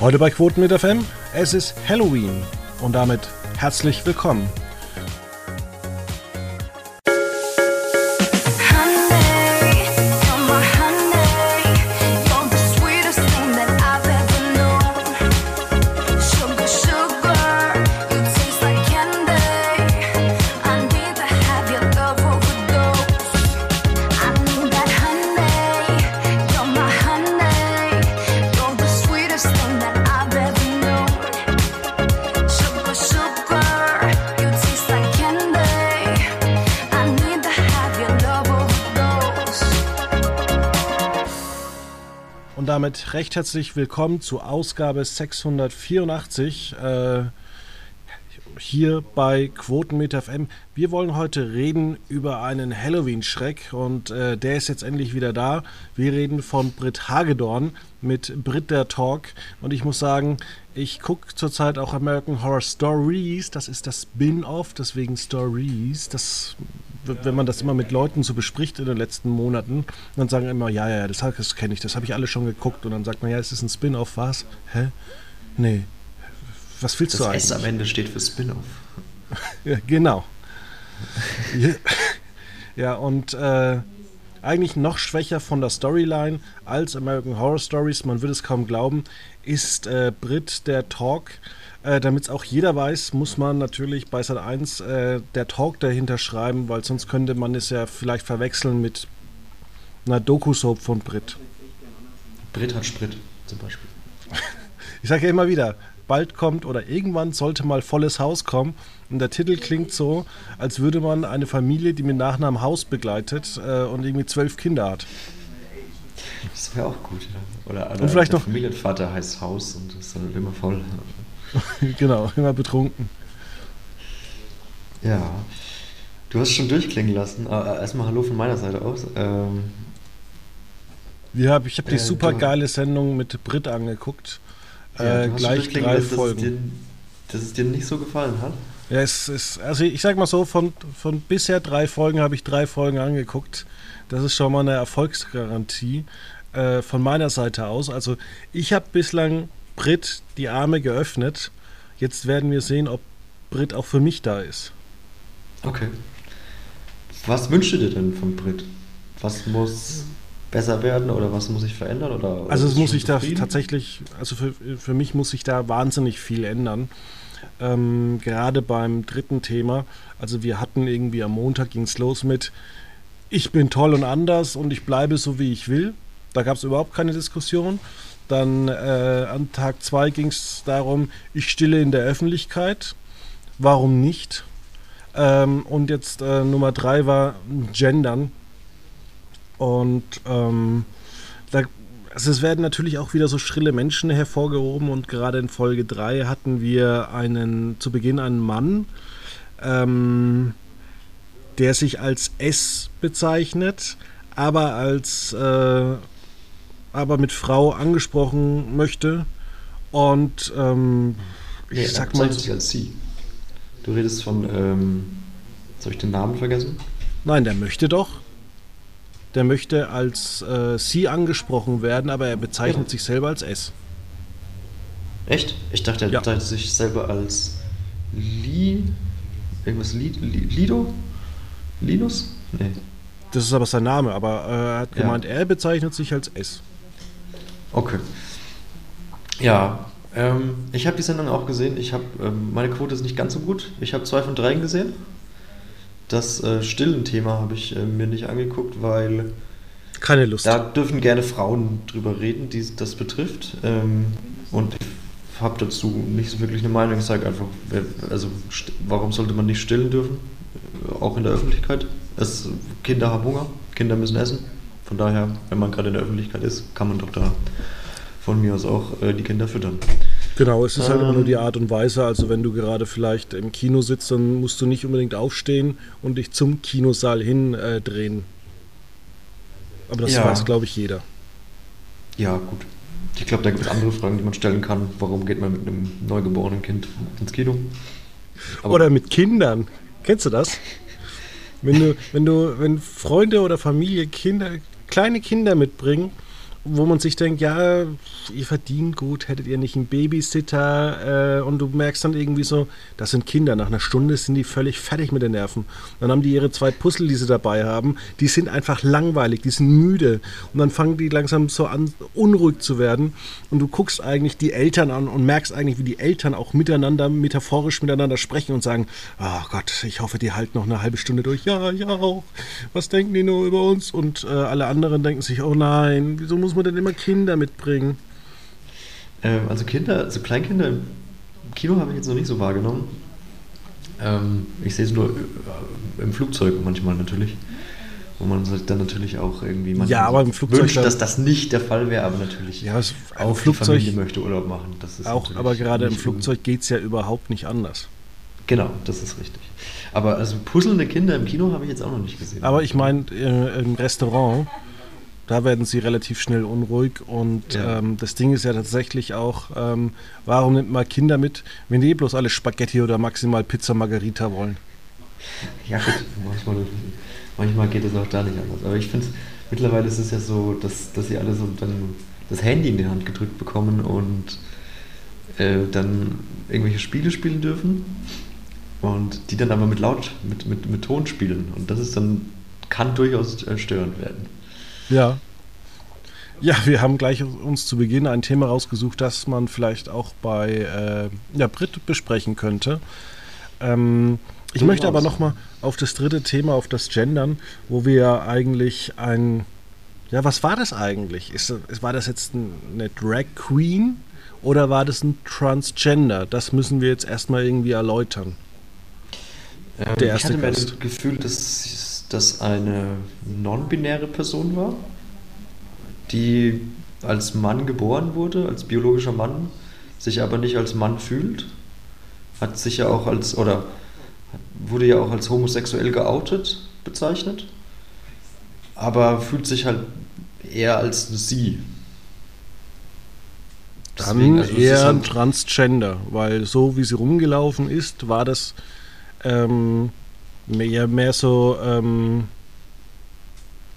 Heute bei Quoten mit FM. Es ist Halloween und damit herzlich willkommen. Recht herzlich willkommen zu Ausgabe 684 äh, hier bei Quotenmeter FM. Wir wollen heute reden über einen Halloween-Schreck und äh, der ist jetzt endlich wieder da. Wir reden von Britt Hagedorn mit Brit der Talk und ich muss sagen, ich gucke zurzeit auch American Horror Stories, das ist das Spin-off, deswegen Stories, das wenn man das immer mit Leuten so bespricht in den letzten Monaten, dann sagen immer, ja, ja, das, das kenne ich, das habe ich alle schon geguckt. Und dann sagt man, ja, es ist ein Spin-off, was? Hä? Nee. Was willst das du eigentlich? Das am Ende steht für Spin-off. ja, genau. ja, und äh, eigentlich noch schwächer von der Storyline als American Horror Stories, man würde es kaum glauben, ist äh, Brit der Talk äh, Damit es auch jeder weiß, muss man natürlich bei Sat 1 äh, der Talk dahinter schreiben, weil sonst könnte man es ja vielleicht verwechseln mit einer Doku-Soap von Brit. Brit hat Sprit zum Beispiel. ich sage ja immer wieder, bald kommt oder irgendwann sollte mal volles Haus kommen. Und der Titel klingt so, als würde man eine Familie, die mit Nachnamen Haus begleitet äh, und irgendwie zwölf Kinder hat. Das wäre auch gut. Ja. Oder, oder und vielleicht der noch Familienvater heißt Haus und ist dann immer voll. genau, immer betrunken. Ja. Du hast schon durchklingen lassen. Äh, erstmal Hallo von meiner Seite aus. Ähm, ja, ich habe die äh, super geile Sendung mit Brit angeguckt. Ja, äh, gleich drei Folgen. Dass es, dir, dass es, dir, nicht so gefallen hat? Ja, es ist, also ich sag mal so, von, von bisher drei Folgen habe ich drei Folgen angeguckt. Das ist schon mal eine Erfolgsgarantie äh, von meiner Seite aus. Also ich habe bislang Brit die Arme geöffnet. Jetzt werden wir sehen, ob Brit auch für mich da ist. Okay. Was wünschst du dir denn von Brit? Was muss besser werden oder was muss sich verändern? Oder, also es muss sich da tatsächlich, also für, für mich muss sich da wahnsinnig viel ändern. Ähm, gerade beim dritten Thema. Also wir hatten irgendwie am Montag ging es los mit Ich bin toll und anders und ich bleibe so wie ich will. Da gab es überhaupt keine Diskussion. Dann äh, an Tag 2 ging es darum, ich stille in der Öffentlichkeit. Warum nicht? Ähm, und jetzt äh, Nummer 3 war Gendern. Und ähm, da, also es werden natürlich auch wieder so schrille Menschen hervorgehoben. Und gerade in Folge 3 hatten wir einen zu Beginn einen Mann, ähm, der sich als S bezeichnet, aber als äh, aber mit Frau angesprochen möchte. Und ähm, nee, ich sag mal. sich als sie. Du redest von. Ähm, soll ich den Namen vergessen? Nein, der möchte doch. Der möchte als äh, sie angesprochen werden, aber er bezeichnet ja. sich selber als S. Echt? Ich dachte, er ja. bezeichnet sich selber als Li. Irgendwas Li, Li, Lido? Linus? Nee. Das ist aber sein Name, aber äh, er hat gemeint, ja. er bezeichnet sich als S. Okay. Ja, ähm, ich habe die Sendung auch gesehen. Ich habe ähm, meine Quote ist nicht ganz so gut. Ich habe zwei von drei gesehen. Das äh, stillen Thema habe ich äh, mir nicht angeguckt, weil keine Lust. Da dürfen gerne Frauen drüber reden, die das betrifft. Ähm, und ich habe dazu nicht so wirklich eine Meinung. Ich sage einfach, also warum sollte man nicht stillen dürfen? Auch in der Öffentlichkeit. Es, Kinder haben Hunger, Kinder müssen essen. Von daher, wenn man gerade in der Öffentlichkeit ist, kann man doch da von mir aus auch äh, die Kinder füttern. Genau, es ist ähm, halt immer nur die ähm. Art und Weise. Also wenn du gerade vielleicht im Kino sitzt, dann musst du nicht unbedingt aufstehen und dich zum Kinosaal hin äh, drehen. Aber das ja. weiß, glaube ich, jeder. Ja, gut. Ich glaube, da gibt es andere Fragen, die man stellen kann. Warum geht man mit einem neugeborenen Kind ins Kino? Aber Oder mit Kindern. Kennst du das? Wenn du, wenn du, wenn Freunde oder Familie Kinder, kleine Kinder mitbringen wo man sich denkt, ja, ihr verdient gut, hättet ihr nicht einen Babysitter äh, und du merkst dann irgendwie so, das sind Kinder, nach einer Stunde sind die völlig fertig mit den Nerven. Dann haben die ihre zwei Puzzle, die sie dabei haben, die sind einfach langweilig, die sind müde und dann fangen die langsam so an, unruhig zu werden und du guckst eigentlich die Eltern an und merkst eigentlich, wie die Eltern auch miteinander, metaphorisch miteinander sprechen und sagen, oh Gott, ich hoffe, die halten noch eine halbe Stunde durch. Ja, ja auch. Was denken die nur über uns? Und äh, alle anderen denken sich, oh nein, wieso muss man denn immer Kinder mitbringen? Ähm, also Kinder, also Kleinkinder im Kino habe ich jetzt noch nicht so wahrgenommen. Ähm, ich sehe es nur äh, im Flugzeug manchmal natürlich. Wo man sich dann natürlich auch irgendwie manchmal ja, aber im Flugzeug wünscht, dass das nicht der Fall wäre, aber natürlich ja, es, auch Flugzeug, die Familie möchte Urlaub machen. auch, aber gerade im Flugzeug geht es ja überhaupt nicht anders. Genau, das ist richtig. Aber also puzzelnde Kinder im Kino habe ich jetzt auch noch nicht gesehen. Aber ich meine, äh, im Restaurant, da werden sie relativ schnell unruhig. Und ja. ähm, das Ding ist ja tatsächlich auch, ähm, warum nimmt man Kinder mit, wenn die eh bloß alle Spaghetti oder maximal Pizza Margarita wollen? Ja, gut, manchmal, manchmal geht es auch da nicht anders. Aber ich finde, mittlerweile ist es ja so, dass, dass sie alle so dann das Handy in die Hand gedrückt bekommen und äh, dann irgendwelche Spiele spielen dürfen und die dann aber mit laut, mit, mit, mit Ton spielen. Und das ist dann, kann durchaus äh, störend werden. Ja. Ja, wir haben gleich uns zu Beginn ein Thema rausgesucht, das man vielleicht auch bei äh, ja, Brit besprechen könnte. Ähm, ich möchte aber nochmal auf das dritte Thema, auf das Gendern, wo wir eigentlich ein. Ja, was war das eigentlich? Ist, war das jetzt eine Drag Queen oder war das ein Transgender? Das müssen wir jetzt erstmal irgendwie erläutern. Ähm, der erste ich hatte Gast. das Gefühl, dass das eine non-binäre Person war, die als Mann geboren wurde, als biologischer Mann, sich aber nicht als Mann fühlt, hat sich ja auch als, oder wurde ja auch als homosexuell geoutet bezeichnet, aber fühlt sich halt eher als sie. Dann also eher halt Transgender, weil so wie sie rumgelaufen ist, war das ähm, mehr, mehr so ähm,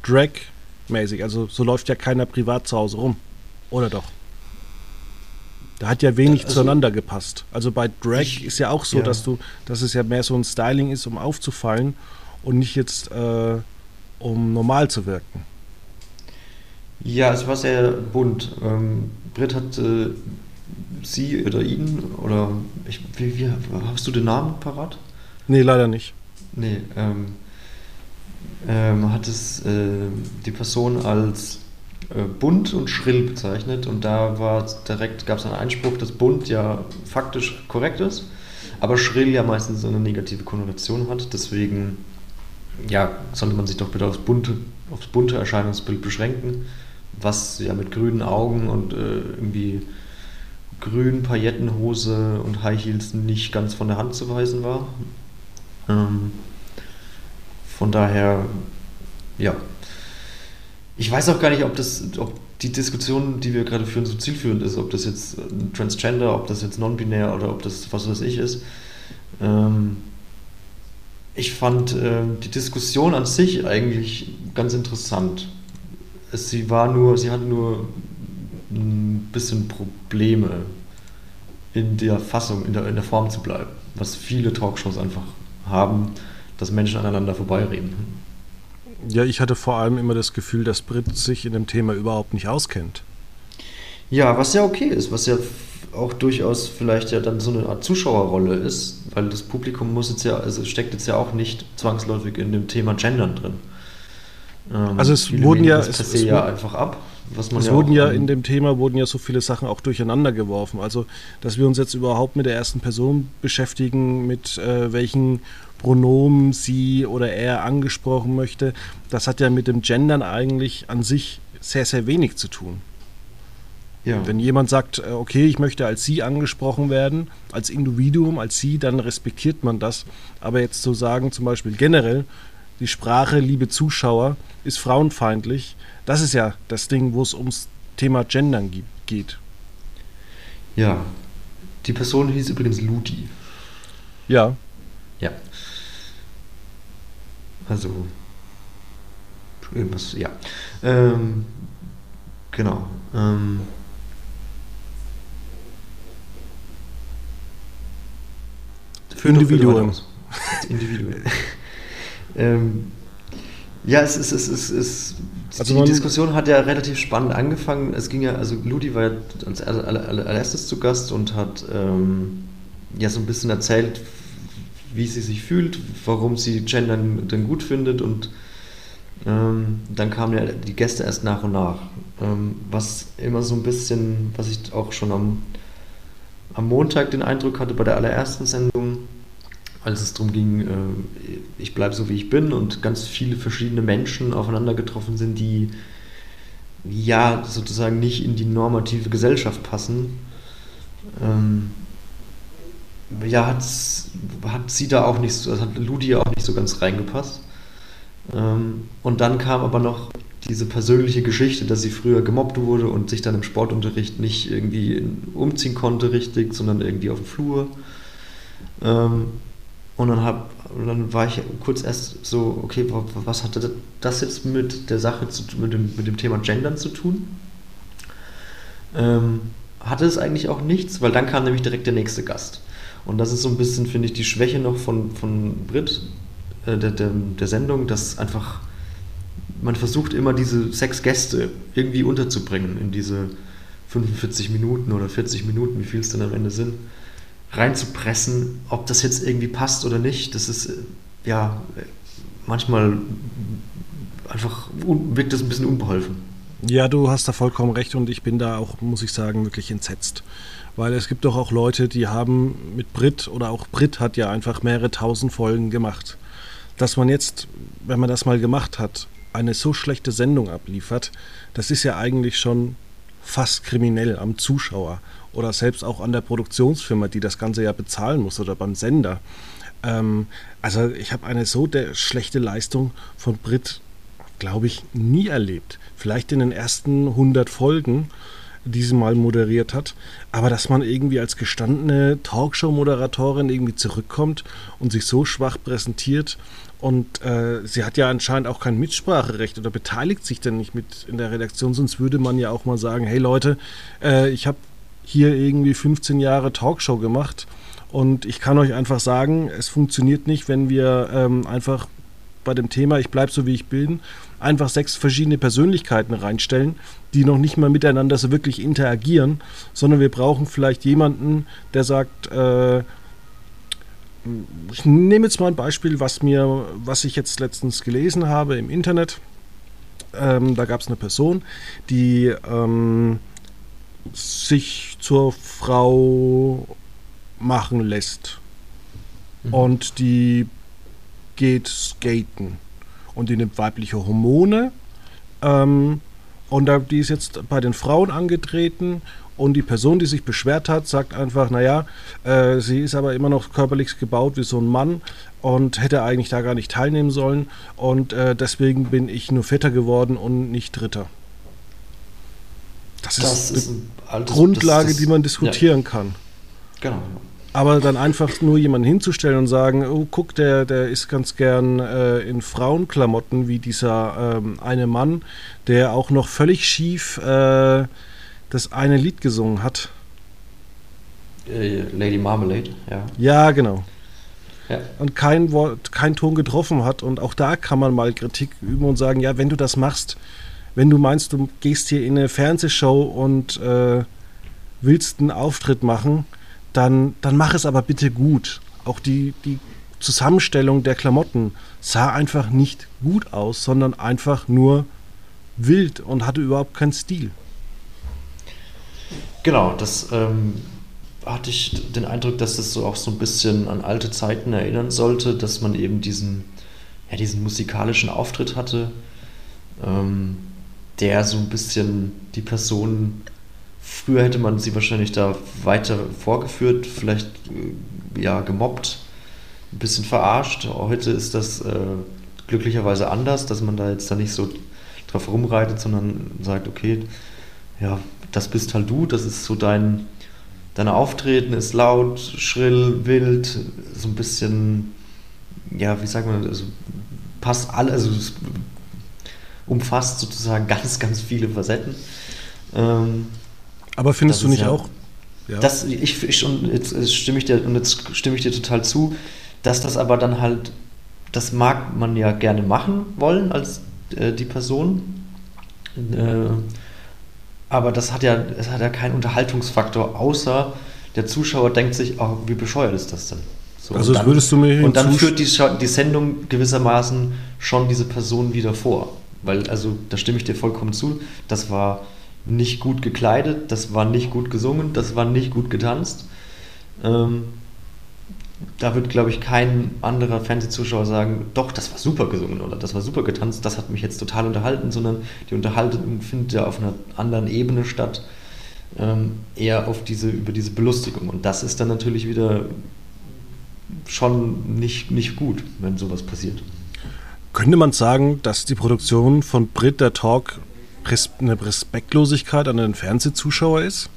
Drag-mäßig. Also so läuft ja keiner privat zu Hause rum. Oder doch? Da hat ja wenig also, zueinander gepasst. Also bei Drag ich, ist ja auch so, ja. dass du, dass es ja mehr so ein Styling ist, um aufzufallen und nicht jetzt äh, um normal zu wirken. Ja, es war sehr bunt. Ähm, Britt hat äh, sie oder ihn oder ich, wie, wie, hast du den Namen parat? Nee, leider nicht. Nee, ähm, ähm, hat es äh, die Person als äh, bunt und schrill bezeichnet und da war direkt, gab es einen Einspruch, dass bunt ja faktisch korrekt ist, aber schrill ja meistens eine negative Konnotation hat, deswegen ja, sollte man sich doch bitte aufs bunte, aufs bunte Erscheinungsbild beschränken, was ja mit grünen Augen und äh, irgendwie grün Paillettenhose und High Heels nicht ganz von der Hand zu weisen war. Ähm, von daher, ja. Ich weiß auch gar nicht, ob das, ob die Diskussion, die wir gerade führen, so zielführend ist, ob das jetzt Transgender, ob das jetzt non-binär oder ob das was weiß ich ist. Ähm, ich fand äh, die Diskussion an sich eigentlich ganz interessant. Es, sie war nur, sie hatte nur ein bisschen Probleme in der Fassung, in der, in der Form zu bleiben, was viele Talkshows einfach haben, dass Menschen aneinander vorbeireden. Ja, ich hatte vor allem immer das Gefühl, dass Brit sich in dem Thema überhaupt nicht auskennt. Ja, was ja okay ist, was ja auch durchaus vielleicht ja dann so eine Art Zuschauerrolle ist, weil das Publikum muss jetzt ja, also steckt jetzt ja auch nicht zwangsläufig in dem Thema Gendern drin. Ähm, also es wurden ja, es, es, ja einfach ab. Was man es ja wurden ja in dem Thema wurden ja so viele Sachen auch durcheinander geworfen. Also, dass wir uns jetzt überhaupt mit der ersten Person beschäftigen, mit äh, welchen Pronomen sie oder er angesprochen möchte, das hat ja mit dem Gendern eigentlich an sich sehr, sehr wenig zu tun. Ja. Wenn jemand sagt, äh, okay, ich möchte als Sie angesprochen werden, als Individuum, als Sie, dann respektiert man das. Aber jetzt zu sagen, zum Beispiel generell, die Sprache, liebe Zuschauer, ist frauenfeindlich, das ist ja das Ding, wo es ums Thema Gendern geht. Ja. Die Person hieß übrigens Ludi. Ja. Ja. Also. Irgendwas, ja. Ähm, Genau. Ähm, Individuum. Individuum. ähm, ja, es ist, es ist, es ist also die Diskussion hat ja relativ spannend angefangen. Es ging ja, also Ludi war ja als allererstes zu Gast und hat ähm, ja so ein bisschen erzählt, wie sie sich fühlt, warum sie Gendern denn gut findet und ähm, dann kamen ja die Gäste erst nach und nach. Ähm, was immer so ein bisschen, was ich auch schon am, am Montag den Eindruck hatte bei der allerersten Sendung, als es darum ging, äh, ich bleibe so wie ich bin und ganz viele verschiedene Menschen aufeinander getroffen sind, die ja sozusagen nicht in die normative Gesellschaft passen. Ähm, ja, hat sie da auch nicht so, also hat Ludi auch nicht so ganz reingepasst. Ähm, und dann kam aber noch diese persönliche Geschichte, dass sie früher gemobbt wurde und sich dann im Sportunterricht nicht irgendwie umziehen konnte richtig, sondern irgendwie auf dem Flur. Ähm, und dann, hab, dann war ich kurz erst so, okay, was hatte das jetzt mit der Sache, zu, mit, dem, mit dem Thema Gendern zu tun? Ähm, hatte es eigentlich auch nichts, weil dann kam nämlich direkt der nächste Gast. Und das ist so ein bisschen, finde ich, die Schwäche noch von, von Brit, äh, der, der, der Sendung, dass einfach man versucht immer diese sechs Gäste irgendwie unterzubringen in diese 45 Minuten oder 40 Minuten, wie viel es dann am Ende sind reinzupressen, ob das jetzt irgendwie passt oder nicht. Das ist äh, ja manchmal einfach wirkt das ein bisschen unbeholfen. Ja, du hast da vollkommen recht und ich bin da auch, muss ich sagen, wirklich entsetzt. Weil es gibt doch auch Leute, die haben mit Brit oder auch Brit hat ja einfach mehrere tausend Folgen gemacht. Dass man jetzt, wenn man das mal gemacht hat, eine so schlechte Sendung abliefert, das ist ja eigentlich schon fast kriminell am Zuschauer oder selbst auch an der Produktionsfirma, die das Ganze ja bezahlen muss oder beim Sender. Ähm, also ich habe eine so schlechte Leistung von Brit, glaube ich, nie erlebt. Vielleicht in den ersten 100 Folgen, die sie mal moderiert hat. Aber dass man irgendwie als gestandene Talkshow-Moderatorin irgendwie zurückkommt und sich so schwach präsentiert und äh, sie hat ja anscheinend auch kein Mitspracherecht oder beteiligt sich denn nicht mit in der Redaktion, sonst würde man ja auch mal sagen, hey Leute, äh, ich habe hier irgendwie 15 Jahre Talkshow gemacht. Und ich kann euch einfach sagen, es funktioniert nicht, wenn wir ähm, einfach bei dem Thema Ich bleibe so wie ich bin, einfach sechs verschiedene Persönlichkeiten reinstellen, die noch nicht mal miteinander so wirklich interagieren, sondern wir brauchen vielleicht jemanden, der sagt, äh, ich nehme jetzt mal ein Beispiel, was mir, was ich jetzt letztens gelesen habe im Internet. Ähm, da gab es eine Person, die ähm, sich zur Frau machen lässt. Mhm. Und die geht skaten. Und die nimmt weibliche Hormone. Ähm, und da, die ist jetzt bei den Frauen angetreten. Und die Person, die sich beschwert hat, sagt einfach, naja, äh, sie ist aber immer noch körperlich gebaut wie so ein Mann und hätte eigentlich da gar nicht teilnehmen sollen. Und äh, deswegen bin ich nur Vetter geworden und nicht Dritter. Das, das ist, ist eine Grundlage, das, das, die man diskutieren ja. kann. Genau. Aber dann einfach nur jemanden hinzustellen und sagen, oh, guck, der, der ist ganz gern äh, in Frauenklamotten, wie dieser ähm, eine Mann, der auch noch völlig schief äh, das eine Lied gesungen hat. Äh, Lady Marmalade, ja. Ja, genau. Ja. Und kein Wort, kein Ton getroffen hat. Und auch da kann man mal Kritik üben und sagen, ja, wenn du das machst, wenn du meinst, du gehst hier in eine Fernsehshow und äh, willst einen Auftritt machen, dann, dann mach es aber bitte gut. Auch die, die Zusammenstellung der Klamotten sah einfach nicht gut aus, sondern einfach nur wild und hatte überhaupt keinen Stil. Genau, das ähm, hatte ich den Eindruck, dass das so auch so ein bisschen an alte Zeiten erinnern sollte, dass man eben diesen, ja, diesen musikalischen Auftritt hatte. Ähm, der so ein bisschen die Person, früher hätte man sie wahrscheinlich da weiter vorgeführt, vielleicht äh, ja gemobbt, ein bisschen verarscht. Heute ist das äh, glücklicherweise anders, dass man da jetzt da nicht so drauf rumreitet, sondern sagt, okay, ja, das bist halt du, das ist so dein, dein Auftreten ist laut, schrill, wild, so ein bisschen, ja, wie sagt man, also passt alles, also umfasst sozusagen ganz, ganz viele Facetten. Ähm, Aber findest du nicht ja, auch? Ja. Das, ich, ich, und jetzt stimme ich dir, und jetzt stimme ich dir total zu, dass das aber dann halt, das mag man ja gerne machen wollen als äh, die Person. Äh, aber das hat ja, es hat ja keinen Unterhaltungsfaktor, außer der Zuschauer denkt sich, oh, wie bescheuert ist das denn? So, also dann, würdest du mir Und dann führt die, die Sendung gewissermaßen schon diese Person wieder vor. Weil, also, da stimme ich dir vollkommen zu, das war nicht gut gekleidet, das war nicht gut gesungen, das war nicht gut getanzt. Ähm, da wird, glaube ich, kein anderer Fernsehzuschauer sagen, doch, das war super gesungen oder das war super getanzt, das hat mich jetzt total unterhalten, sondern die Unterhaltung findet ja auf einer anderen Ebene statt, ähm, eher auf diese, über diese Belustigung. Und das ist dann natürlich wieder schon nicht, nicht gut, wenn sowas passiert. Könnte man sagen, dass die Produktion von Brit der Talk eine Respektlosigkeit an den Fernsehzuschauer ist?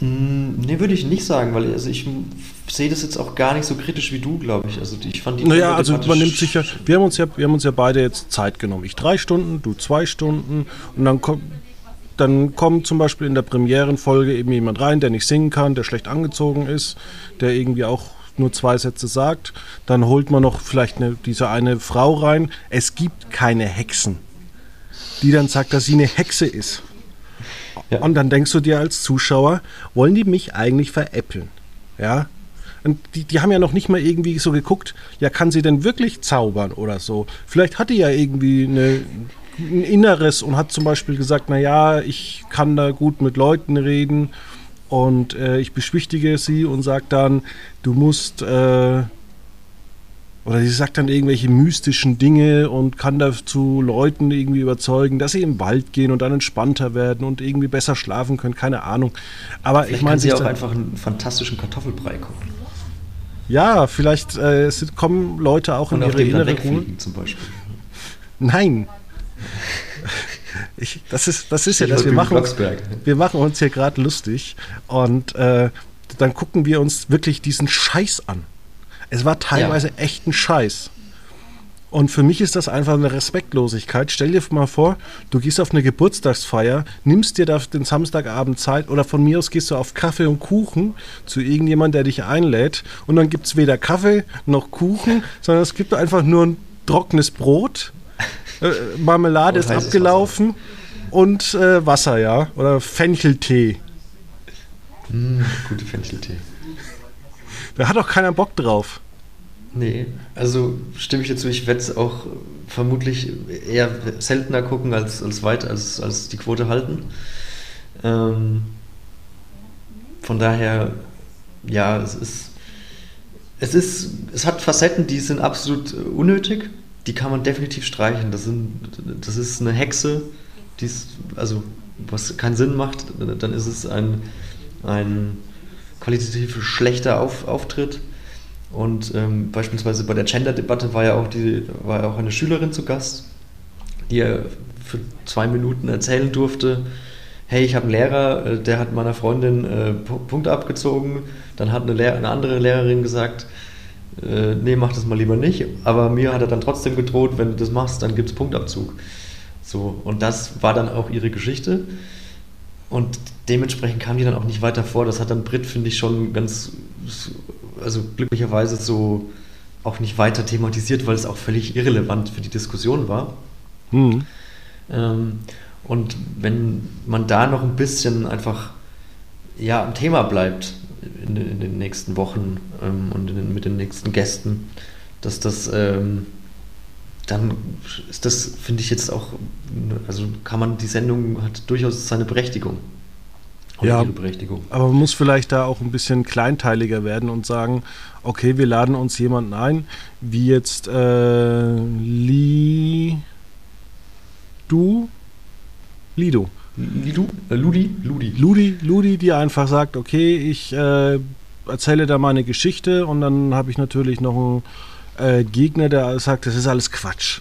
Hm, nee, würde ich nicht sagen, weil also ich sehe das jetzt auch gar nicht so kritisch wie du, glaube ich. Also ich fand die Naja, also man nimmt sich ja, wir haben uns ja, wir haben uns ja beide jetzt Zeit genommen. Ich drei Stunden, du zwei Stunden und dann kommt dann kommt zum Beispiel in der Premierenfolge eben jemand rein, der nicht singen kann, der schlecht angezogen ist, der irgendwie auch nur zwei Sätze sagt. Dann holt man noch vielleicht eine, diese eine Frau rein. Es gibt keine Hexen, die dann sagt, dass sie eine Hexe ist. Ja. Und dann denkst du dir als Zuschauer, wollen die mich eigentlich veräppeln? Ja. Und die, die haben ja noch nicht mal irgendwie so geguckt, ja, kann sie denn wirklich zaubern oder so? Vielleicht hat die ja irgendwie eine, ein Inneres und hat zum Beispiel gesagt, naja, ich kann da gut mit Leuten reden und äh, ich beschwichtige sie und sage dann, du musst äh, oder sie sagt dann irgendwelche mystischen Dinge und kann dazu Leuten irgendwie überzeugen, dass sie im Wald gehen und dann entspannter werden und irgendwie besser schlafen können, keine Ahnung. Aber vielleicht ich meine, sie auch einfach einen fantastischen Kartoffelbrei kochen. Ja, vielleicht äh, kommen Leute auch und in ihre innere Ruhe. zum Beispiel. Nein. Ich, das ist, das ist ja das, wir machen, wir machen uns hier gerade lustig und äh, dann gucken wir uns wirklich diesen Scheiß an. Es war teilweise ja. echt ein Scheiß. Und für mich ist das einfach eine Respektlosigkeit. Stell dir mal vor, du gehst auf eine Geburtstagsfeier, nimmst dir da den Samstagabend Zeit oder von mir aus gehst du auf Kaffee und Kuchen zu irgendjemandem, der dich einlädt und dann gibt es weder Kaffee noch Kuchen, sondern es gibt einfach nur ein trockenes Brot, äh, Marmelade ist abgelaufen Wasser. und äh, Wasser, ja, oder Fencheltee. Mm, gute Fencheltee. Da hat auch keiner Bock drauf. Nee, also stimme ich dazu, ich werde es auch vermutlich eher seltener gucken als, als weit, als, als die Quote halten. Ähm, von daher, ja, es ist, es ist, es hat Facetten, die sind absolut unnötig. Die kann man definitiv streichen. Das, sind, das ist eine Hexe, die ist, also was keinen Sinn macht, dann ist es ein, ein qualitativ schlechter Auf, Auftritt. Und ähm, beispielsweise bei der Gender-Debatte war ja auch die, war ja auch eine Schülerin zu Gast, die ja für zwei Minuten erzählen durfte, hey, ich habe einen Lehrer, äh, der hat meiner Freundin äh, Punkte abgezogen. Dann hat eine, Lehr eine andere Lehrerin gesagt, äh, nee, mach das mal lieber nicht. Aber mir hat er dann trotzdem gedroht, wenn du das machst, dann gibt es Punktabzug. So, und das war dann auch ihre Geschichte. Und dementsprechend kam die dann auch nicht weiter vor. Das hat dann Brit, finde ich, schon ganz, also glücklicherweise so auch nicht weiter thematisiert, weil es auch völlig irrelevant für die Diskussion war. Mhm. Ähm, und wenn man da noch ein bisschen einfach ja, am Thema bleibt in, in den nächsten Wochen ähm, und den, mit den nächsten Gästen, dass das ähm, dann ist das, finde ich jetzt auch, also kann man, die Sendung hat durchaus seine Berechtigung. Ja, Berechtigung. aber man muss vielleicht da auch ein bisschen kleinteiliger werden und sagen, okay, wir laden uns jemanden ein, wie jetzt äh, Li, du, Lido. Lidu? Äh, Ludi? Ludi. Ludi, Ludi, die einfach sagt, okay, ich äh, erzähle da meine Geschichte und dann habe ich natürlich noch einen äh, Gegner, der sagt, das ist alles Quatsch.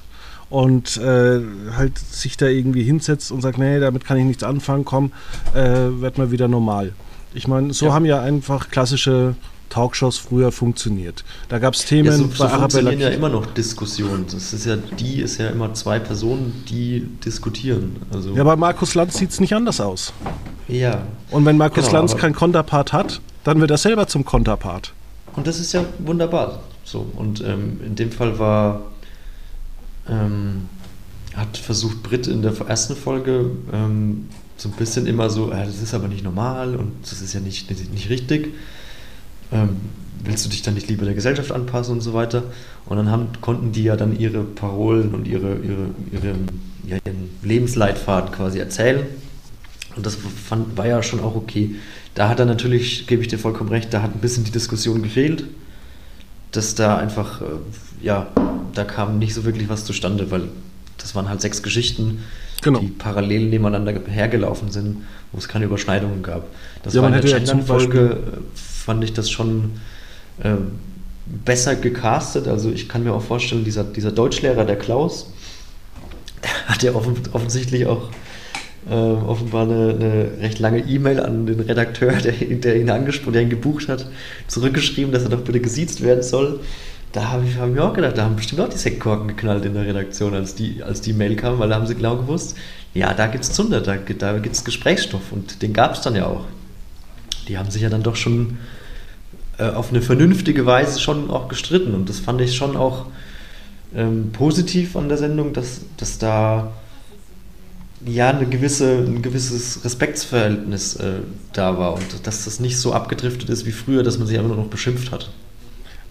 Und äh, halt sich da irgendwie hinsetzt und sagt, nee, damit kann ich nichts anfangen, komm, äh, werd mal wieder normal. Ich meine, so ja. haben ja einfach klassische Talkshows früher funktioniert. Da gab es Themen ja, so, bei so Arabella funktionieren ja immer noch Diskussionen. Das ist ja, die ist ja immer zwei Personen, die diskutieren. Also Ja, bei Markus Lanz sieht es nicht anders aus. ja. Und wenn Markus Genau, Lanz kein Konterpart hat, dann wird er selber zum Konterpart. Und das ist ja wunderbar. So, und ähm, in dem Fall war, ähm, hat versucht Brit in der ersten Folge ähm, so ein bisschen immer so, äh, das ist aber nicht normal und das ist ja nicht, nicht, nicht richtig. Ähm, willst du dich dann nicht lieber der Gesellschaft anpassen und so weiter? Und dann haben, konnten die ja dann ihre Parolen und ihre, ihre, ihre, ja, ihren Lebensleitfaden quasi erzählen. Und das fand, war ja schon auch okay. Da hat er natürlich, gebe ich dir vollkommen recht, da hat ein bisschen die Diskussion gefehlt, dass da einfach, äh, ja, da kam nicht so wirklich was zustande, weil das waren halt sechs Geschichten, Genau. die parallel nebeneinander hergelaufen sind, wo es keine Überschneidungen gab. Das Ja, war man in äh, fand ich das schon ähm, besser gecastet. Also ich kann mir auch vorstellen, dieser, dieser Deutschlehrer, der Klaus, hat ja offen, offensichtlich auch äh, offenbar eine, eine recht lange E-Mail an den Redakteur, der, der ihn angesprochen, der ihn gebucht hat, zurückgeschrieben, dass er doch bitte gesiezt werden soll. Da habe ich, hab ich auch gedacht, da haben bestimmt auch die Sektkorken geknallt in der Redaktion, als die, als die Mail kam, weil da haben sie genau gewusst, ja, da gibt es Zunder, da, da es Gesprächsstoff und den gab es dann ja auch. Die haben sich ja dann doch schon äh, auf eine vernünftige Weise schon auch gestritten und das fand ich schon auch ähm, positiv an der Sendung, dass, dass da ja eine gewisse, ein gewisses Respektsverhältnis äh, da war und dass das nicht so abgedriftet ist wie früher, dass man sich einfach nur noch beschimpft hat.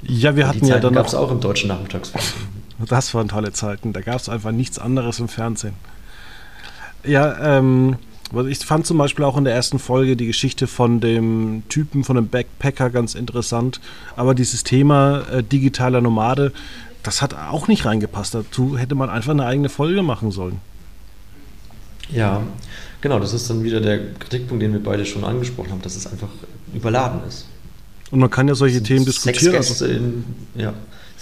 Ja, wir die hatten ja Zeiten dann gab es auch im deutschen Nachmittagsfernsehen. das waren tolle Zeiten, da gab es einfach nichts anderes im Fernsehen. Ja, ähm, ich fand zum Beispiel auch in der ersten Folge die Geschichte von dem Typen, von dem Backpacker ganz interessant, aber dieses Thema äh, digitaler Nomade, das hat auch nicht reingepasst. Dazu hätte man einfach eine eigene Folge machen sollen. Ja, genau, das ist dann wieder der Kritikpunkt, den wir beide schon angesprochen haben, dass es einfach überladen ist. Und man kann ja solche Themen Sechs diskutieren. Also, Gäste in, ja,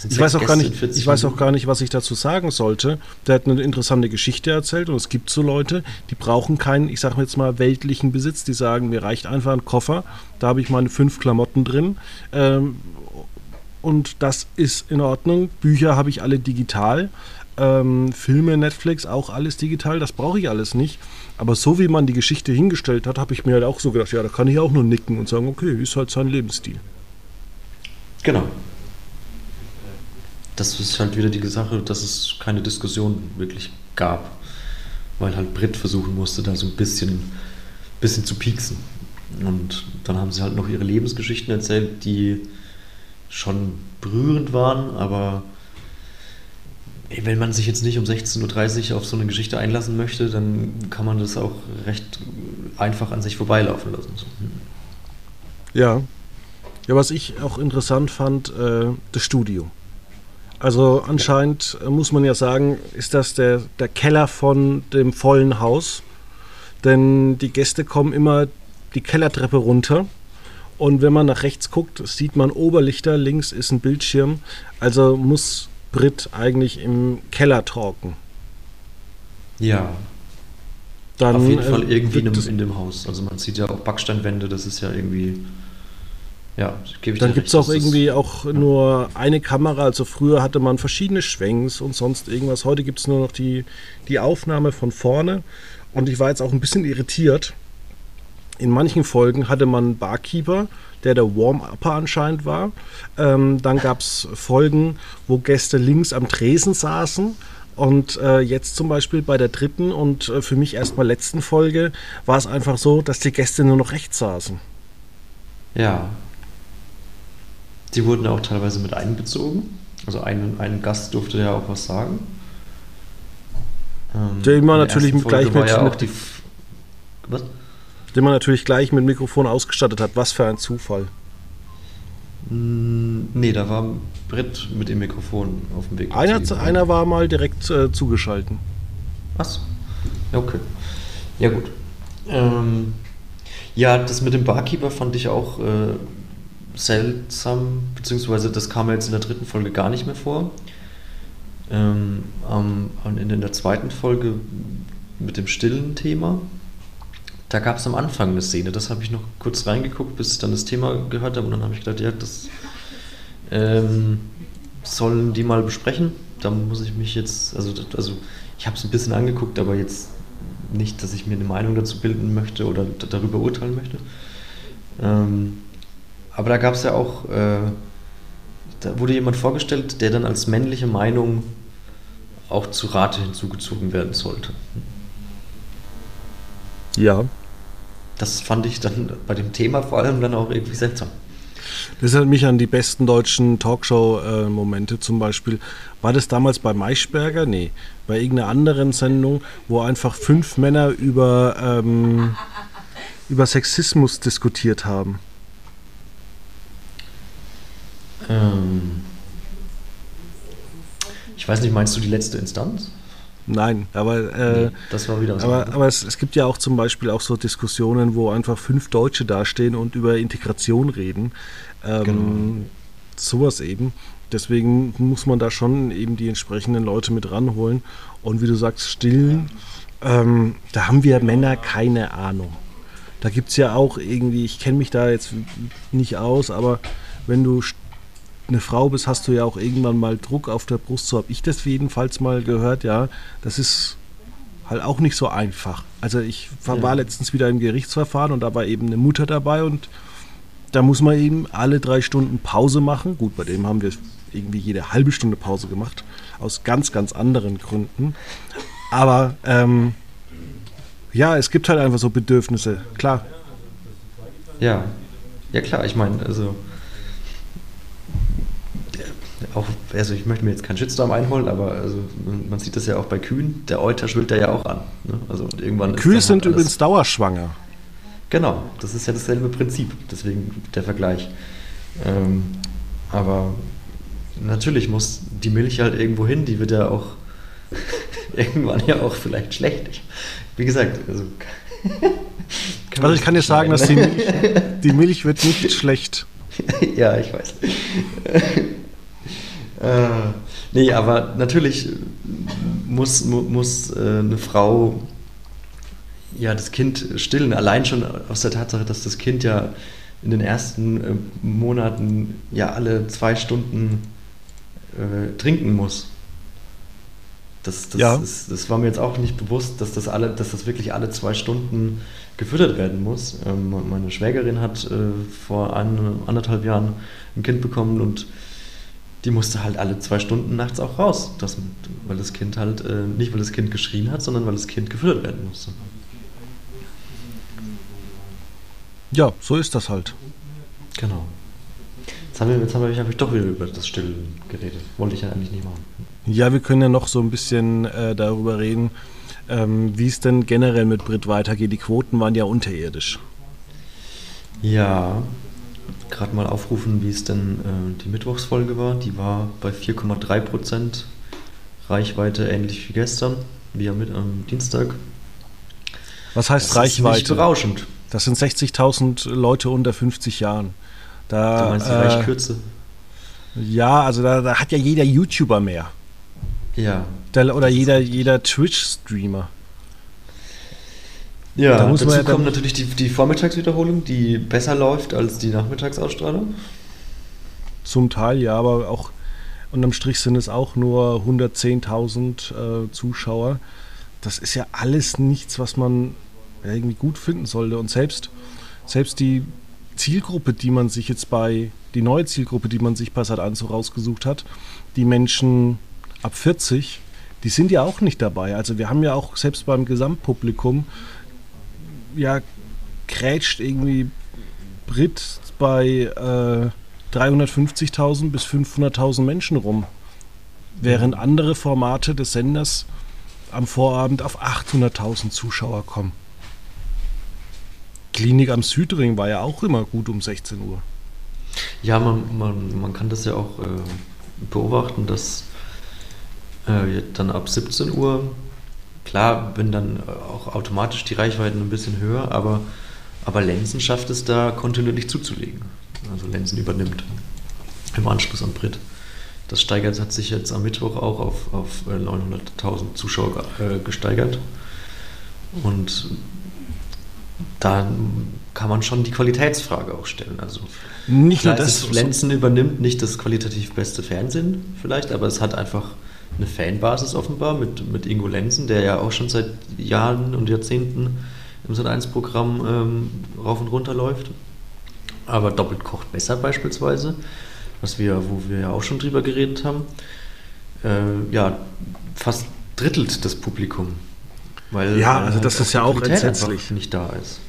ich weiß, auch gar nicht, 40 ich weiß auch gar nicht, was ich dazu sagen sollte. Der hat eine interessante Geschichte erzählt und es gibt so Leute, die brauchen keinen, ich sage jetzt mal, weltlichen Besitz. Die sagen, mir reicht einfach ein Koffer, da habe ich meine fünf Klamotten drin. Ähm, und das ist in Ordnung. Bücher habe ich alle digital. Ähm, Filme, Netflix, auch alles digital. Das brauche ich alles nicht. Aber so wie man die Geschichte hingestellt hat, habe ich mir halt auch so gedacht, ja, da kann ich auch nur nicken und sagen, okay, ist halt sein Lebensstil. Genau. Das ist halt wieder die Sache, dass es keine Diskussion wirklich gab. Weil halt Brit versuchen musste, da so ein bisschen, bisschen zu pieksen. Und dann haben sie halt noch ihre Lebensgeschichten erzählt, die schon berührend waren, aber wenn man sich jetzt nicht um 16.30 Uhr auf so eine Geschichte einlassen möchte, dann kann man das auch recht einfach an sich vorbeilaufen lassen. So. Ja. Ja, was ich auch interessant fand, äh, das Studio. Also anscheinend äh, muss man ja sagen, ist das der, der Keller von dem vollen Haus. Denn die Gäste kommen immer die Kellertreppe runter. Und wenn man nach rechts guckt, sieht man Oberlichter, links ist ein Bildschirm. Also muss Brit eigentlich im Keller talken. Ja, Dann, Auf jeden äh, Fall irgendwie in dem, in dem Haus. Also man sieht ja auch Backsteinwände, das ist ja irgendwie. Ja, gebe ich Dann gibt es auch irgendwie auch nur eine Kamera. Also früher hatte man verschiedene Schwenks und sonst irgendwas. Heute gibt es nur noch die, die Aufnahme von vorne. Und ich war jetzt auch ein bisschen irritiert. In manchen Folgen hatte man einen Barkeeper, der der Warm-Upper anscheinend war. Ähm, dann gab es Folgen, wo Gäste links am Tresen saßen. Und äh, jetzt zum Beispiel bei der dritten und äh, für mich erstmal letzten Folge war es einfach so, dass die Gäste nur noch rechts saßen. Ja. Die wurden auch teilweise mit einbezogen. Also ein, ein Gast durfte ja auch was sagen. Ähm, Der immer in der natürlich gleich mit- ja mit- die. Was? den man natürlich gleich mit Mikrofon ausgestattet hat. Was für ein Zufall. Mm, Nee, da war Britt mit dem Mikrofon auf dem Weg. Einer, einer war mal direkt äh, zugeschalten. Was? Ja, okay. Ja, gut. Ähm, ja, das mit dem Barkeeper fand ich auch äh, seltsam, beziehungsweise das kam jetzt in der dritten Folge gar nicht mehr vor. Ähm, am- in der zweiten Folge mit dem stillen Thema, da gab es am Anfang eine Szene, das habe ich noch kurz reingeguckt, bis ich dann das Thema gehört habe und dann habe ich gedacht, ja, das ähm, sollen die mal besprechen. Da muss ich mich jetzt, also, also ich habe es ein bisschen angeguckt, aber jetzt nicht, dass ich mir eine Meinung dazu bilden möchte oder darüber urteilen möchte. Ähm, aber da gab es ja auch, äh, da wurde jemand vorgestellt, der dann als männliche Meinung auch zu Rate hinzugezogen werden sollte. Ja. Das fand ich dann bei dem Thema vor allem dann auch irgendwie seltsam. Das erinnert mich an die besten deutschen Talkshow-Momente zum Beispiel. War das damals bei Maischberger? Nee, bei irgendeiner anderen Sendung, wo einfach fünf Männer über, ähm, über Sexismus diskutiert haben. Ähm ich weiß nicht, meinst du die letzte Instanz? Nein, aber, äh, nee, das war wieder was aber, aber es, es, gibt ja auch zum Beispiel auch so Diskussionen, wo einfach fünf Deutsche dastehen und über Integration reden. Ähm, genau. Sowas eben. Deswegen muss man da schon eben die entsprechenden Leute mit ranholen. Und wie du sagst, stillen, ähm, da haben wir Männer keine Ahnung. Da gibt es ja auch irgendwie, ich kenne mich da jetzt nicht aus, aber wenn du eine Frau bist, hast du ja auch irgendwann mal Druck auf der Brust. So habe ich das jedenfalls mal gehört, ja. Das ist halt auch nicht so einfach. Also ich war ja. letztens wieder im Gerichtsverfahren und da war eben eine Mutter dabei und da muss man eben alle drei Stunden Pause machen. Gut, bei dem haben wir irgendwie jede halbe Stunde Pause gemacht, aus ganz, ganz anderen Gründen. Aber ähm, ja, es gibt halt einfach so Bedürfnisse, klar. Ja, ja klar, ich meine, also auch, also ich möchte mir jetzt keinen Shitstorm einholen, aber also man sieht das ja auch bei Kühen, der Euter schwillt ja auch an. Ne? Also irgendwann Kühe sind halt übrigens dauerschwanger. Genau, das ist ja dasselbe Prinzip, deswegen der Vergleich. Ähm, aber natürlich muss die Milch halt irgendwo hin, die wird ja auch irgendwann ja auch vielleicht schlecht. Wie gesagt, also. also ich kann dir sagen, dass die Milch, die Milch wird nicht schlecht. ja, ich weiß. Äh, nee, aber natürlich muss, muss äh, eine Frau ja das Kind stillen. Allein schon aus der Tatsache, dass das Kind ja in den ersten äh, Monaten ja alle zwei Stunden äh, trinken muss. Das, das, ja. ist, das, war mir jetzt auch nicht bewusst, dass das, alle, dass das wirklich alle zwei Stunden gefüttert werden muss. Ähm, meine Schwägerin hat äh, vor ein, anderthalb Jahren ein Kind bekommen und die musste halt alle zwei Stunden nachts auch raus. Das, weil das Kind halt, äh, nicht weil das Kind geschrien hat, sondern weil das Kind gefüttert werden musste. Ja, so ist das halt. Genau. Jetzt habe hab ich, hab ich doch wieder über das Stillen geredet. Wollte ich ja eigentlich nicht machen. Ja, wir können ja noch so ein bisschen äh, darüber reden, ähm, wie es denn generell mit Brit weitergeht. Die Quoten waren ja unterirdisch. Ja, gerade mal aufrufen, wie es denn äh, die Mittwochsfolge war. Die war bei 4,3 Prozent Reichweite, ähnlich wie gestern, wie am, am Dienstag. Was heißt das Reichweite? Ist nicht berauschend. Das sind 60.000 Leute unter 50 Jahren. Da, du meinst die äh, Reichkürze? Ja, also da, da, hat ja jeder YouTuber mehr. Ja. Der, oder jeder, jeder Twitch-Streamer. Ja, da muss dazu man ja kommt natürlich die, die Vormittagswiederholung, die besser läuft als die Nachmittagsausstrahlung. Zum Teil ja, aber auch unterm Strich sind es auch nur 110.000 äh, Zuschauer. Das ist ja alles nichts, was man irgendwie gut finden sollte. Und selbst, selbst die Zielgruppe, die man sich jetzt bei, die neue Zielgruppe, die man sich bei Sat1 so rausgesucht hat, die Menschen ab 40, die sind ja auch nicht dabei. Also wir haben ja auch selbst beim Gesamtpublikum ja, krätscht irgendwie Brit bei äh, 350.000 bis 500.000 Menschen rum. Während andere Formate des Senders am Vorabend auf 800.000 Zuschauer kommen. Klinik am Südring war ja auch immer gut um 16 Uhr. Ja, man, man, man kann das ja auch äh, beobachten, dass äh, dann ab 17 Uhr Klar, wenn dann auch automatisch die Reichweiten ein bisschen höher, aber, aber Lenzen schafft es da kontinuierlich zuzulegen. Also Lenzen übernimmt im Anschluss an Brit. Das steigert, hat sich jetzt am Mittwoch auch auf, auf 900.000 äh, Zuschauer äh, gesteigert. Und da kann man schon die Qualitätsfrage auch stellen. Also nicht nur das. Lenzen übernimmt nicht das qualitativ beste Fernsehen vielleicht, aber es hat einfach eine Fanbasis offenbar mit, mit Ingo Lenzen, der ja auch schon seit Jahren und Jahrzehnten im Sat1-Programm ähm, rauf und runter läuft. Aber doppelt kocht besser beispielsweise, was wir, wo wir ja auch schon drüber geredet haben. Äh, ja, fast drittelt das Publikum. Weil ja, also das ist ja auch entsetzlich. nicht da ist.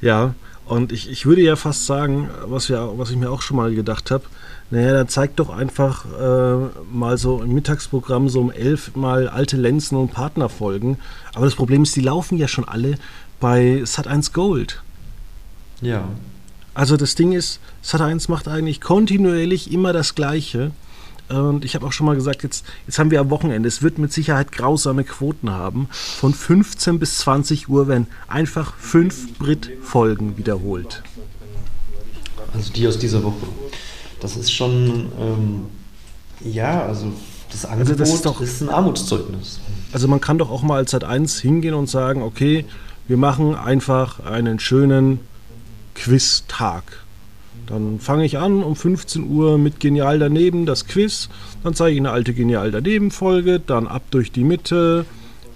Ja, und ich, ich würde ja fast sagen, was, wir, was ich mir auch schon mal gedacht habe, naja, dann zeigt doch einfach äh, mal so im Mittagsprogramm so um elf mal alte Lenzen und Partnerfolgen. Aber das Problem ist, die laufen ja schon alle bei Sat1 Gold. Ja. Also das Ding ist, Sat1 macht eigentlich kontinuierlich immer das Gleiche. Und ich habe auch schon mal gesagt, jetzt, jetzt haben wir am Wochenende, es wird mit Sicherheit grausame Quoten haben. Von 15 bis 20 Uhr werden einfach fünf Brit-Folgen wiederholt. Also die aus dieser Woche. Das ist schon, ähm, ja, also das Angebot also das ist, doch, ist ein Armutszeugnis. Also man kann doch auch mal als Sat 1 hingehen und sagen, okay, wir machen einfach einen schönen Quiz-Tag. Dann fange ich an um 15 Uhr mit Genial daneben, das Quiz. Dann zeige ich eine alte Genial daneben Folge, dann ab durch die Mitte,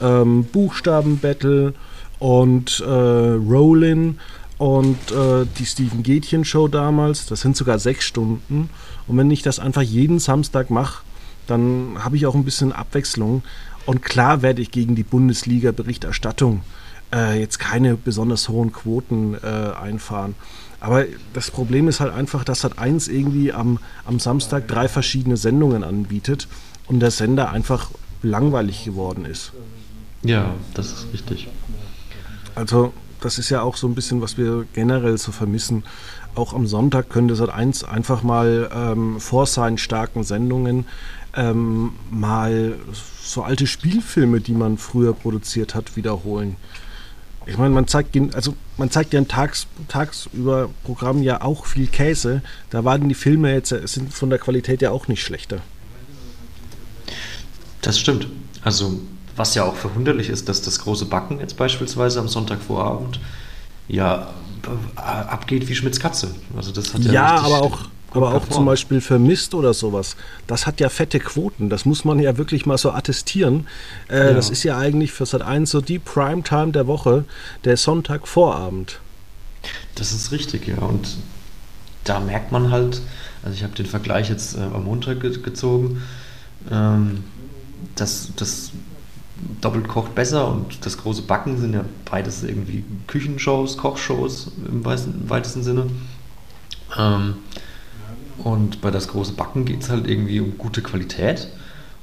ähm, Buchstabenbattle und äh, Rollin und äh, die Steven Gätchen Show damals. Das sind sogar sechs Stunden. Und wenn ich das einfach jeden Samstag mache, dann habe ich auch ein bisschen Abwechslung. Und klar werde ich gegen die Bundesliga-Berichterstattung äh, jetzt keine besonders hohen Quoten äh, einfahren. Aber das Problem ist halt einfach, dass Sat 1 irgendwie am, am Samstag drei verschiedene Sendungen anbietet und der Sender einfach langweilig geworden ist. Ja, das ist richtig. Also, das ist ja auch so ein bisschen, was wir generell so vermissen. Auch am Sonntag könnte Sat 1 einfach mal ähm, vor seinen starken Sendungen ähm, mal so alte Spielfilme, die man früher produziert hat, wiederholen. Ich meine, man zeigt, also man zeigt ja im Tags, tagsüber Programm ja auch viel Käse. Da waren die Filme jetzt sind von der Qualität ja auch nicht schlechter. Das stimmt. Also was ja auch verwunderlich ist, dass das große Backen jetzt beispielsweise am Sonntagvorabend ja äh, abgeht wie Schmitz Katze. Also das hat ja, ja aber auch aber auch zum Beispiel vermisst oder sowas. Das hat ja fette Quoten. Das muss man ja wirklich mal so attestieren. Äh, ja. Das ist ja eigentlich für Sat 1 so die Primetime der Woche, der Sonntagvorabend. Das ist richtig, ja. Und da merkt man halt, also ich habe den Vergleich jetzt äh, am Montag ge gezogen, ähm, dass das doppelt kocht besser und das große Backen sind ja beides irgendwie Küchenshows, Kochshows im weitesten Sinne. Ähm, und bei das große Backen geht es halt irgendwie um gute Qualität.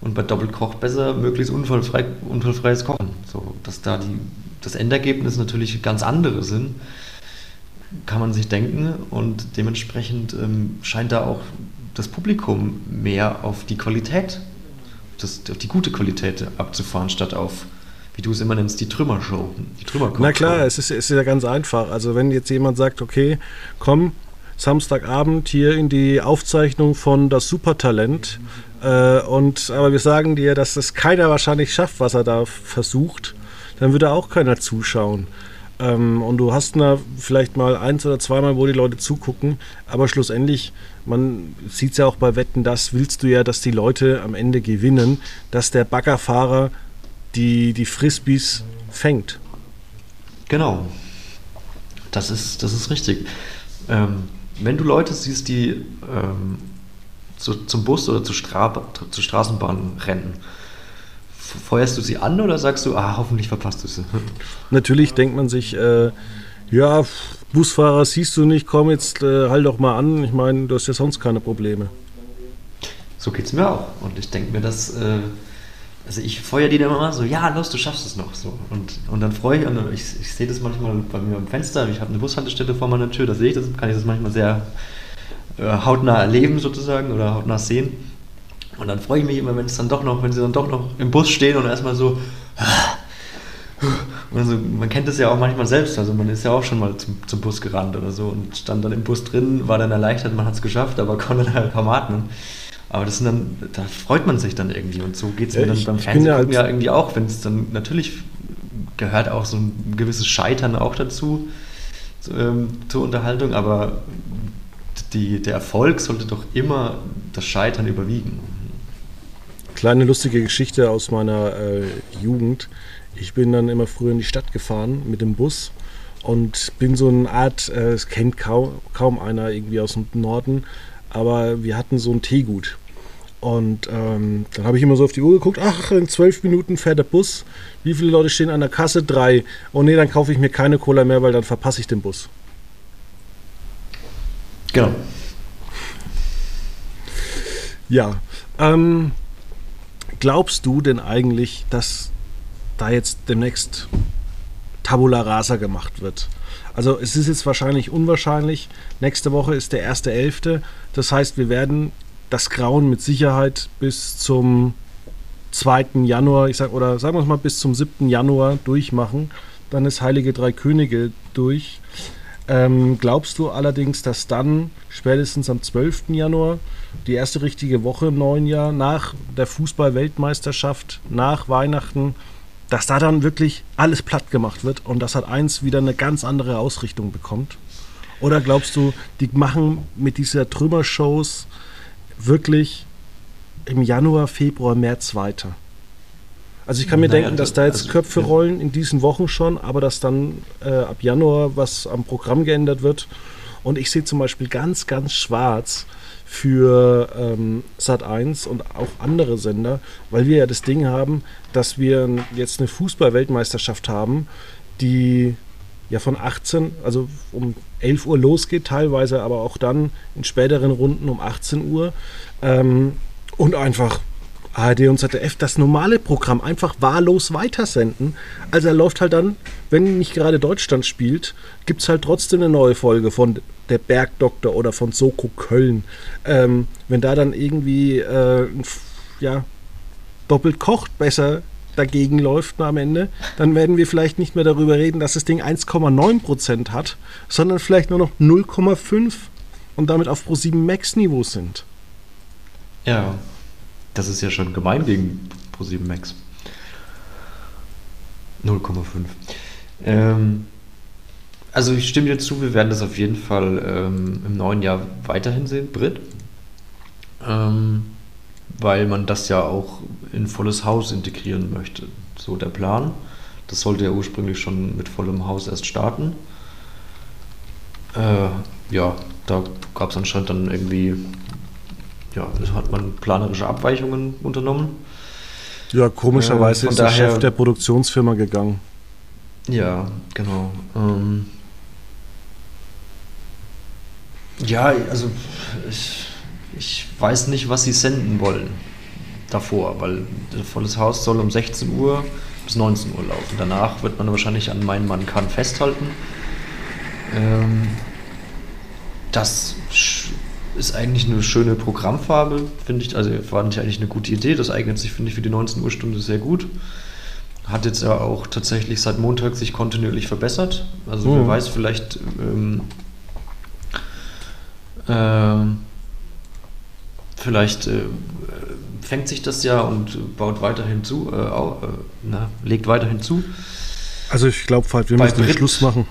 Und bei Doppelkoch besser möglichst unfallfrei, unfallfreies Kochen. So, dass da die, das Endergebnis natürlich ganz andere sind, kann man sich denken. Und dementsprechend ähm, scheint da auch das Publikum mehr auf die Qualität, das, auf die gute Qualität abzufahren, statt auf wie du es immer nennst, die Trümmershow. Die Trümmerkoch Na klar, es ist, es ist ja ganz einfach. Also wenn jetzt jemand sagt, okay, komm, Samstagabend hier in die Aufzeichnung von Das Supertalent. Äh, und, aber wir sagen dir, dass das keiner wahrscheinlich schafft, was er da versucht. Dann würde auch keiner zuschauen. Ähm, und du hast da vielleicht mal eins oder zweimal, wo die Leute zugucken, aber schlussendlich, man sieht es ja auch bei Wetten, das willst du ja, dass die Leute am Ende gewinnen, dass der Baggerfahrer die, die Frisbees fängt. Genau. Das ist, das ist richtig. Ähm, wenn du Leute siehst, die ähm, zu, zum Bus oder zur, Stra zur Straßenbahn rennen, feuerst du sie an oder sagst du, ah, hoffentlich verpasst du sie? Natürlich denkt man sich, äh, ja, Busfahrer siehst du nicht, komm jetzt, äh, halt doch mal an. Ich meine, du hast ja sonst keine Probleme. So geht es mir auch. Und ich denke mir, dass äh, also ich feuer die dann immer so, ja, los, du schaffst es noch. So. Und, und dann freue ich, und ich, ich sehe das manchmal bei mir am Fenster, ich habe eine Bushaltestelle vor meiner Tür, da sehe ich das, kann ich das manchmal sehr äh, hautnah erleben sozusagen oder hautnah sehen. Und dann freue ich mich immer, wenn es dann doch noch, wenn sie dann doch noch im Bus stehen und erstmal so also man kennt das ja auch manchmal selbst, also man ist ja auch schon mal zum, zum Bus gerannt oder so und stand dann im Bus drin, war dann erleichtert, man hat es geschafft, aber konnte dann halt kaum atmen. Aber das sind dann, da freut man sich dann irgendwie und so geht es mir dann beim Fernsehen ja, ja, irgendwie auch, wenn es dann natürlich gehört auch so ein gewisses Scheitern auch dazu ähm, zur Unterhaltung, aber die, der Erfolg sollte doch immer das Scheitern überwiegen. Kleine lustige Geschichte aus meiner äh, Jugend. Ich bin dann immer früher in die Stadt gefahren mit dem Bus und bin so eine Art, äh, es kennt kaum, kaum einer irgendwie aus dem Norden, aber wir hatten so ein Teegut. Und ähm, dann habe ich immer so auf die Uhr geguckt, ach, in zwölf Minuten fährt der Bus. Wie viele Leute stehen an der Kasse? Drei. Oh nee, dann kaufe ich mir keine Cola mehr, weil dann verpasse ich den Bus. Genau. Ja. Ähm, glaubst du denn eigentlich, dass da jetzt demnächst Tabula Rasa gemacht wird? Also es ist jetzt wahrscheinlich unwahrscheinlich. Nächste Woche ist der 1.11. Das heißt, wir werden das Grauen mit Sicherheit bis zum 2. Januar, ich sag, oder sagen wir es mal bis zum 7. Januar durchmachen. Dann ist Heilige Drei Könige durch. Ähm, glaubst du allerdings, dass dann spätestens am 12. Januar die erste richtige Woche im neuen Jahr nach der Fußball-Weltmeisterschaft, nach Weihnachten, dass da dann wirklich alles platt gemacht wird und das hat eins wieder eine ganz andere Ausrichtung bekommt? Oder glaubst du, die machen mit dieser Trümmershows wirklich im Januar, Februar, März weiter? Also ich kann mir naja, denken, dass da jetzt also, Köpfe ja. rollen in diesen Wochen schon, aber dass dann äh, ab Januar was am Programm geändert wird. Und ich sehe zum Beispiel ganz, ganz schwarz für ähm, Sat1 und auch andere Sender, weil wir ja das Ding haben, dass wir jetzt eine Fußball-Weltmeisterschaft haben, die ja von 18, also um 11 Uhr losgeht, teilweise aber auch dann in späteren Runden um 18 Uhr. Ähm, und einfach ARD und ZDF das normale Programm einfach wahllos weitersenden. Also er läuft halt dann, wenn nicht gerade Deutschland spielt, gibt es halt trotzdem eine neue Folge von Der Bergdoktor oder von Soko Köln. Ähm, wenn da dann irgendwie äh, ja, doppelt kocht besser dagegen läuft am Ende, dann werden wir vielleicht nicht mehr darüber reden, dass das Ding 1,9% hat, sondern vielleicht nur noch 0,5 und damit auf Pro 7 Max Niveau sind. Ja, das ist ja schon gemein gegen Pro7 Max. 0,5. Ähm, also ich stimme dir zu, wir werden das auf jeden Fall ähm, im neuen Jahr weiterhin sehen, Brit. Ähm, weil man das ja auch in volles Haus integrieren möchte. So der Plan. Das sollte ja ursprünglich schon mit vollem Haus erst starten. Äh, ja, da gab es anscheinend dann irgendwie ja, hat man planerische Abweichungen unternommen. Ja, komischerweise äh, ist der Chef der Produktionsfirma gegangen. Ja, genau. Ähm, ja, also ich, ich weiß nicht, was sie senden wollen davor, weil volles Haus soll um 16 Uhr bis 19 Uhr laufen. Danach wird man wahrscheinlich an meinen Mann kann festhalten. Ähm, das ist eigentlich eine schöne Programmfarbe, finde ich. Also fand ich eigentlich eine gute Idee. Das eignet sich, finde ich, für die 19 Uhr Stunde sehr gut. Hat jetzt ja auch tatsächlich seit Montag sich kontinuierlich verbessert. Also mhm. wer weiß, vielleicht ähm, äh, vielleicht äh, fängt sich das ja und baut weiterhin zu, äh, auch, äh, na, legt weiterhin zu. Also ich glaube, wir Bei müssen Schluss machen.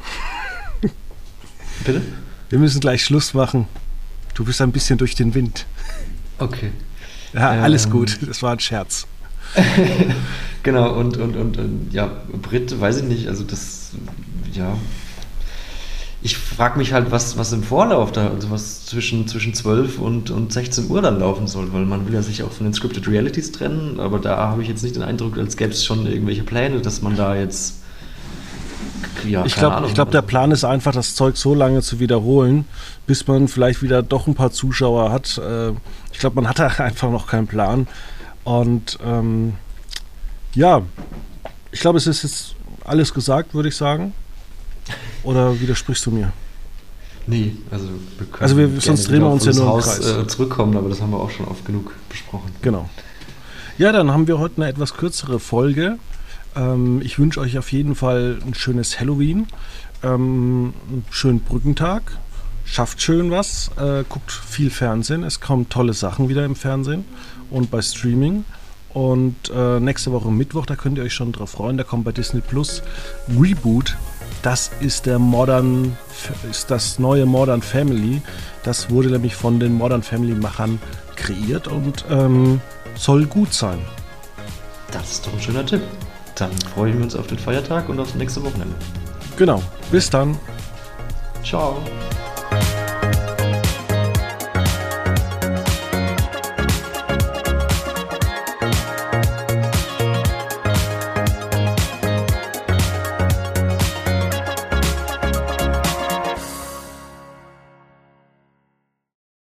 Bitte? Wir müssen gleich Schluss machen. Du bist ein bisschen durch den Wind. Okay. Ja, alles ähm, gut. Das war ein Scherz. genau, und, und, und, und, ja, Brit, weiß ich nicht, also das, ja. Ich frage mich halt, was, was im Vorlauf da, also was zwischen, zwischen 12 und, und 16 Uhr dann laufen soll, weil man will ja sich auch von den Scripted Realities trennen, aber da habe ich jetzt nicht den Eindruck, als gäbe es schon irgendwelche Pläne, dass man da jetzt ja, ich glaube, glaub, der Plan ist einfach, das Zeug so lange zu wiederholen, bis man vielleicht wieder doch ein paar Zuschauer hat. Äh, ich glaube, man hat da einfach noch keinen Plan. Und ähm, ja, ich glaube, es ist jetzt alles gesagt, würde ich sagen. Oder widersprichst du mir? Nee, also wir können also wir, sonst drehen wir uns ja nur im Kreis. Äh, zurückkommen, aber das haben wir auch schon oft genug besprochen. Genau. Ja, dann haben wir heute eine etwas kürzere Folge. Ähm, ich wünsche euch auf jeden Fall ein schönes Halloween, ähm, einen schönen Brückentag. Schafft schön was, äh, guckt viel Fernsehen. Es kommen tolle Sachen wieder im Fernsehen und bei Streaming. Und äh, nächste Woche Mittwoch, da könnt ihr euch schon drauf freuen, da kommt bei Disney Plus Reboot. Das ist der Modern, ist das neue Modern Family. Das wurde nämlich von den Modern Family Machern kreiert und ähm, soll gut sein. Das ist doch ein schöner Tipp. Dann freuen wir uns auf den Feiertag und aufs nächste Wochenende. Genau. Bis dann. Ciao.